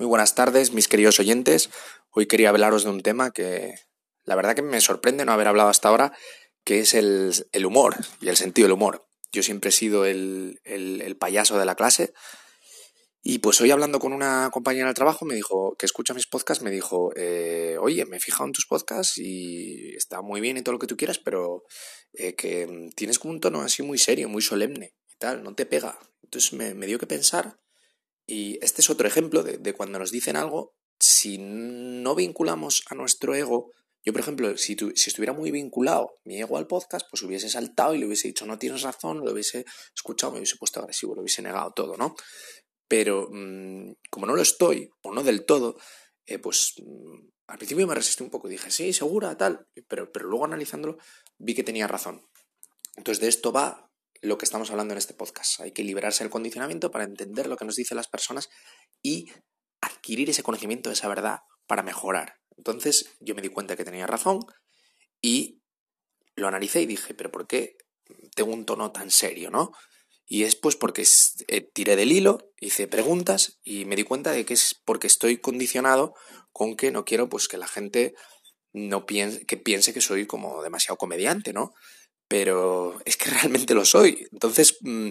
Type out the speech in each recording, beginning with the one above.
Muy buenas tardes, mis queridos oyentes. Hoy quería hablaros de un tema que la verdad que me sorprende no haber hablado hasta ahora, que es el, humor y el sentido del humor. Yo siempre he sido el, payaso de la clase y pues hoy hablando con una compañera del trabajo me dijo, que escucha mis podcasts, me dijo, eh, oye, me he fijado en tus podcasts y está muy bien y todo lo que tú quieras, pero eh, que tienes como un tono así muy serio, muy solemne y tal, no te pega. Entonces me, me dio que pensar y este es otro ejemplo de, cuando nos dicen algo, si no vinculamos a nuestro ego, yo por ejemplo, si, si estuviera muy vinculado mi ego al podcast, pues hubiese saltado y le hubiese dicho no tienes razón, lo hubiese escuchado, me hubiese puesto agresivo, lo hubiese negado todo, ¿no? Pero mm, como no lo estoy, o no del todo, eh, pues mm, al principio me resistí un poco, dije, sí, segura, tal, pero, pero luego analizándolo vi que tenía razón. Entonces de esto va lo que estamos hablando en este podcast. Hay que liberarse del condicionamiento para entender lo que nos dicen las personas y adquirir ese conocimiento, esa verdad, para mejorar. Entonces yo me di cuenta que tenía razón y lo analicé y dije, pero ¿por qué tengo un tono tan serio, no? Y es pues porque eh, tiré del hilo, hice preguntas y me di cuenta de que es porque estoy condicionado con que no quiero pues que la gente no piense que piense que soy como demasiado comediante, ¿no? Pero es que realmente lo soy. Entonces, mm,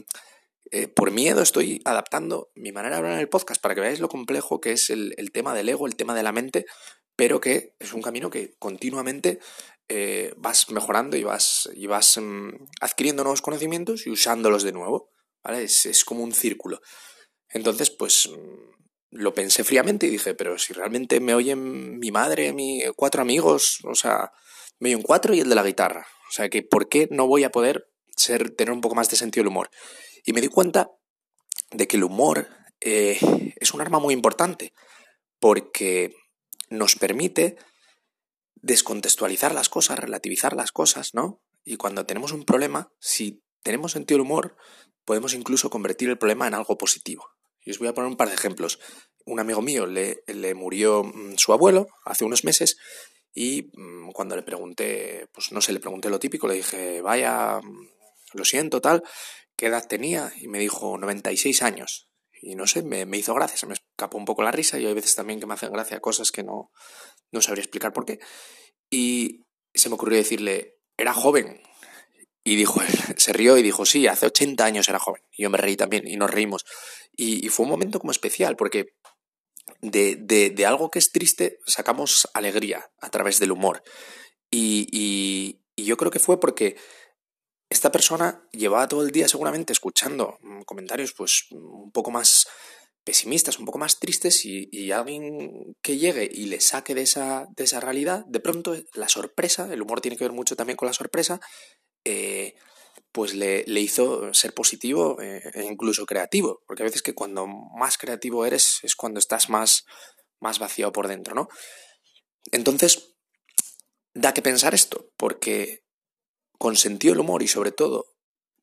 eh, por miedo estoy adaptando mi manera de hablar en el podcast para que veáis lo complejo que es el, tema del ego, el tema de la mente, pero que es un camino que continuamente eh, vas mejorando y vas, y vas mm, adquiriendo nuevos conocimientos y usándolos de nuevo. ¿vale? Es, es como un círculo. Entonces, pues mm, lo pensé fríamente y dije, pero si realmente me oyen mi madre, mi cuatro amigos, o sea, me oyen cuatro y el de la guitarra. O sea que, ¿por qué no voy a poder ser, tener un poco más de sentido del humor? Y me di cuenta de que el humor eh, es un arma muy importante porque nos permite descontextualizar las cosas, relativizar las cosas, ¿no? Y cuando tenemos un problema, si tenemos sentido del humor, podemos incluso convertir el problema en algo positivo. Y os voy a poner un par de ejemplos. Un amigo mío le, le murió mm, su abuelo hace unos meses y mm, cuando le pregunté, pues no sé, le pregunté lo típico, le dije, vaya, mm, lo siento, tal, ¿qué edad tenía? Y me dijo 96 años. Y no sé, me, hizo gracia, se me escapó un poco la risa y hay veces también que me hacen gracia cosas que no, no sabría explicar por qué. Y se me ocurrió decirle, era joven. Y dijo, se rió y dijo, sí, hace 80 años era joven. Y yo me reí también y nos reímos. Y, y fue un momento como especial porque de, de, de, algo que es triste sacamos alegría a través del humor. Y, y, yo creo que fue porque esta persona llevaba todo el día seguramente escuchando mm, comentarios pues un poco más pesimistas, un poco más tristes y, y, alguien que llegue y le saque de esa, de esa realidad, de pronto la sorpresa, el humor tiene que ver mucho también con la sorpresa, eh, pues le, le hizo ser positivo eh, e incluso creativo, porque a veces que cuando más creativo eres es cuando estás más, más vaciado por dentro, ¿no? Entonces, da que pensar esto, porque con sentido humor y sobre todo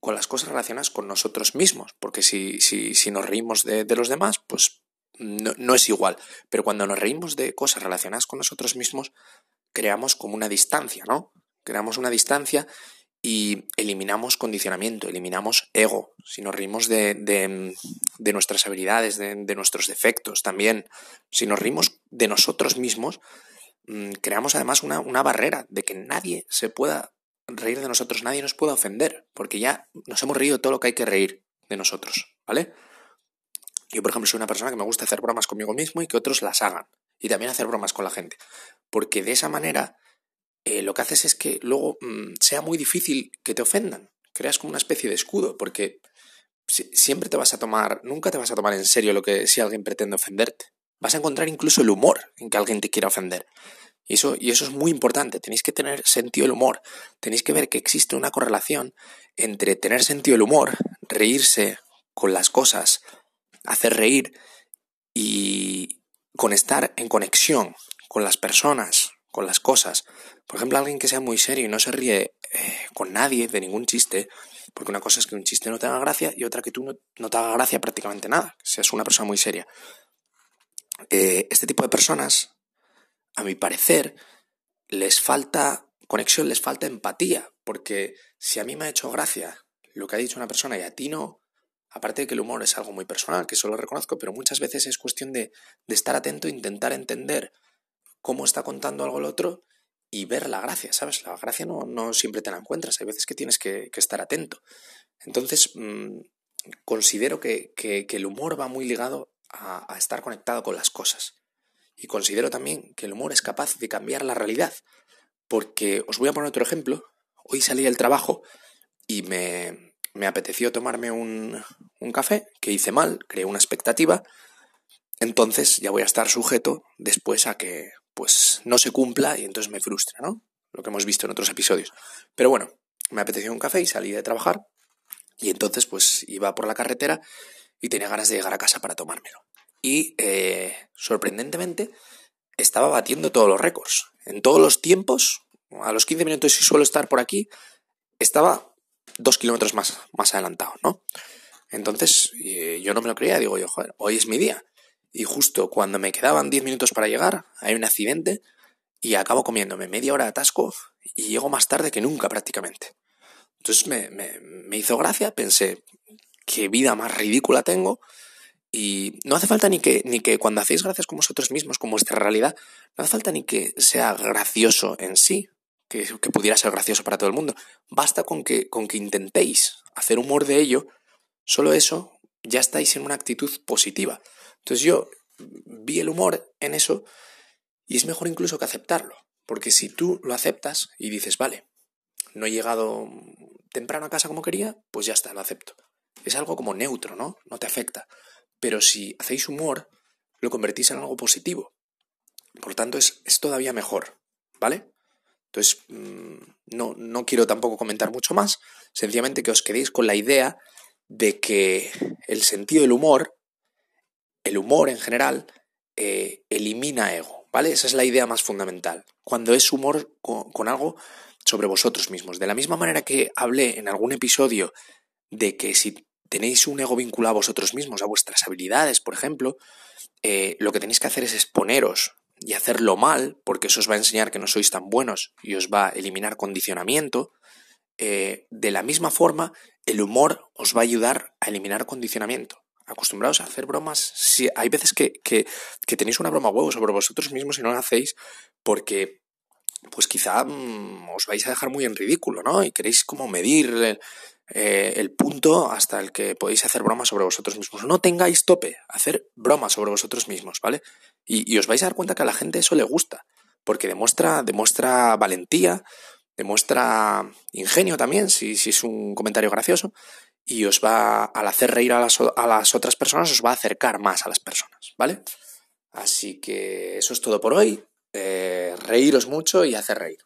con las cosas relacionadas con nosotros mismos, porque si, si, si nos reímos de, de, los demás, pues no, no es igual, pero cuando nos reímos de cosas relacionadas con nosotros mismos, creamos como una distancia, ¿no? Creamos una distancia y eliminamos condicionamiento, eliminamos ego, si nos reímos de, de, nuestras habilidades, de, de, nuestros defectos también, si nos reímos de nosotros mismos, mm, creamos además una, una barrera de que nadie se pueda reír de nosotros, nadie nos pueda ofender, porque ya nos hemos reído todo lo que hay que reír de nosotros, ¿vale? Yo, por ejemplo, soy una persona que me gusta hacer bromas conmigo mismo y que otros las hagan, y también hacer bromas con la gente, porque de esa manera eh, lo que haces es que luego mmm, sea muy difícil que te ofendan. Creas como una especie de escudo, porque si, siempre te vas a tomar, nunca te vas a tomar en serio lo que si alguien pretende ofenderte. Vas a encontrar incluso el humor en que alguien te quiera ofender. Y eso, y eso es muy importante. Tenéis que tener sentido del humor. Tenéis que ver que existe una correlación entre tener sentido del humor, reírse con las cosas, hacer reír y con estar en conexión con las personas, con las cosas. Por ejemplo, alguien que sea muy serio y no se ríe eh, con nadie de ningún chiste, porque una cosa es que un chiste no te haga gracia y otra que tú no, no te haga gracia prácticamente nada, que seas una persona muy seria. Eh, este tipo de personas, a mi parecer, les falta conexión, les falta empatía, porque si a mí me ha hecho gracia lo que ha dicho una persona y a ti no, aparte de que el humor es algo muy personal, que eso lo reconozco, pero muchas veces es cuestión de, estar atento, intentar entender cómo está contando algo el otro y ver la gracia, ¿sabes? La gracia no, no siempre te la encuentras, hay veces que tienes que, estar atento. Entonces, mmm, considero que, el humor va muy ligado a, a estar conectado con las cosas. Y considero también que el humor es capaz de cambiar la realidad. Porque os voy a poner otro ejemplo. Hoy salí del trabajo y me, me apeteció tomarme un, un, café, que hice mal, creé una expectativa. Entonces ya voy a estar sujeto después a que pues no se cumpla y entonces me frustra, ¿no? Lo que hemos visto en otros episodios. Pero bueno, me apeteció un café y salí de trabajar y entonces pues iba por la carretera y tenía ganas de llegar a casa para tomármelo. Y eh, sorprendentemente estaba batiendo todos los récords. En todos los tiempos, a los 15 minutos si suelo estar por aquí, estaba dos kilómetros más, más adelantado, ¿no? Entonces eh, yo no me lo creía, digo yo, joder, hoy es mi día y justo cuando me quedaban 10 minutos para llegar, hay un accidente y acabo comiéndome media hora de atasco y llego más tarde que nunca prácticamente. Entonces me, me, hizo gracia, pensé, qué vida más ridícula tengo. Y no hace falta ni que, ni que cuando hacéis gracias con vosotros mismos, con vuestra realidad, no hace falta ni que sea gracioso en sí, que, que pudiera ser gracioso para todo el mundo. Basta con que, con que intentéis hacer humor de ello, solo eso ya estáis en una actitud positiva. Entonces yo vi el humor en eso y es mejor incluso que aceptarlo, porque si tú lo aceptas y dices, vale, no he llegado temprano a casa como quería, pues ya está, lo acepto. Es algo como neutro, ¿no? No te afecta. Pero si hacéis humor, lo convertís en algo positivo. Por tanto, es, es todavía mejor, ¿vale? Entonces, mmm, no, no quiero tampoco comentar mucho más, sencillamente que os quedéis con la idea de que el sentido del humor el humor en general eh, elimina ego, ¿vale? Esa es la idea más fundamental. Cuando es humor con, algo sobre vosotros mismos. De la misma manera que hablé en algún episodio de que si tenéis un ego vinculado a vosotros mismos, a vuestras habilidades, por ejemplo, eh, lo que tenéis que hacer es exponeros y hacerlo mal, porque eso os va a enseñar que no sois tan buenos y os va a eliminar condicionamiento. Eh, de la misma forma, el humor os va a ayudar a eliminar condicionamiento acostumbrados a hacer bromas. Si hay veces que, que, que, tenéis una broma huevo sobre vosotros mismos y no la hacéis porque, pues quizá mmm, os vais a dejar muy en ridículo, ¿no? Y queréis como medir el, eh, el punto hasta el que podéis hacer bromas sobre vosotros mismos. No tengáis tope, hacer bromas sobre vosotros mismos, ¿vale? Y, y os vais a dar cuenta que a la gente eso le gusta, porque demuestra, demuestra valentía, demuestra ingenio también, si, si es un comentario gracioso, y os va, al hacer reír a las, a las otras personas, os va a acercar más a las personas, ¿vale? Así que eso es todo por hoy. Eh, reíros mucho y hacer reír.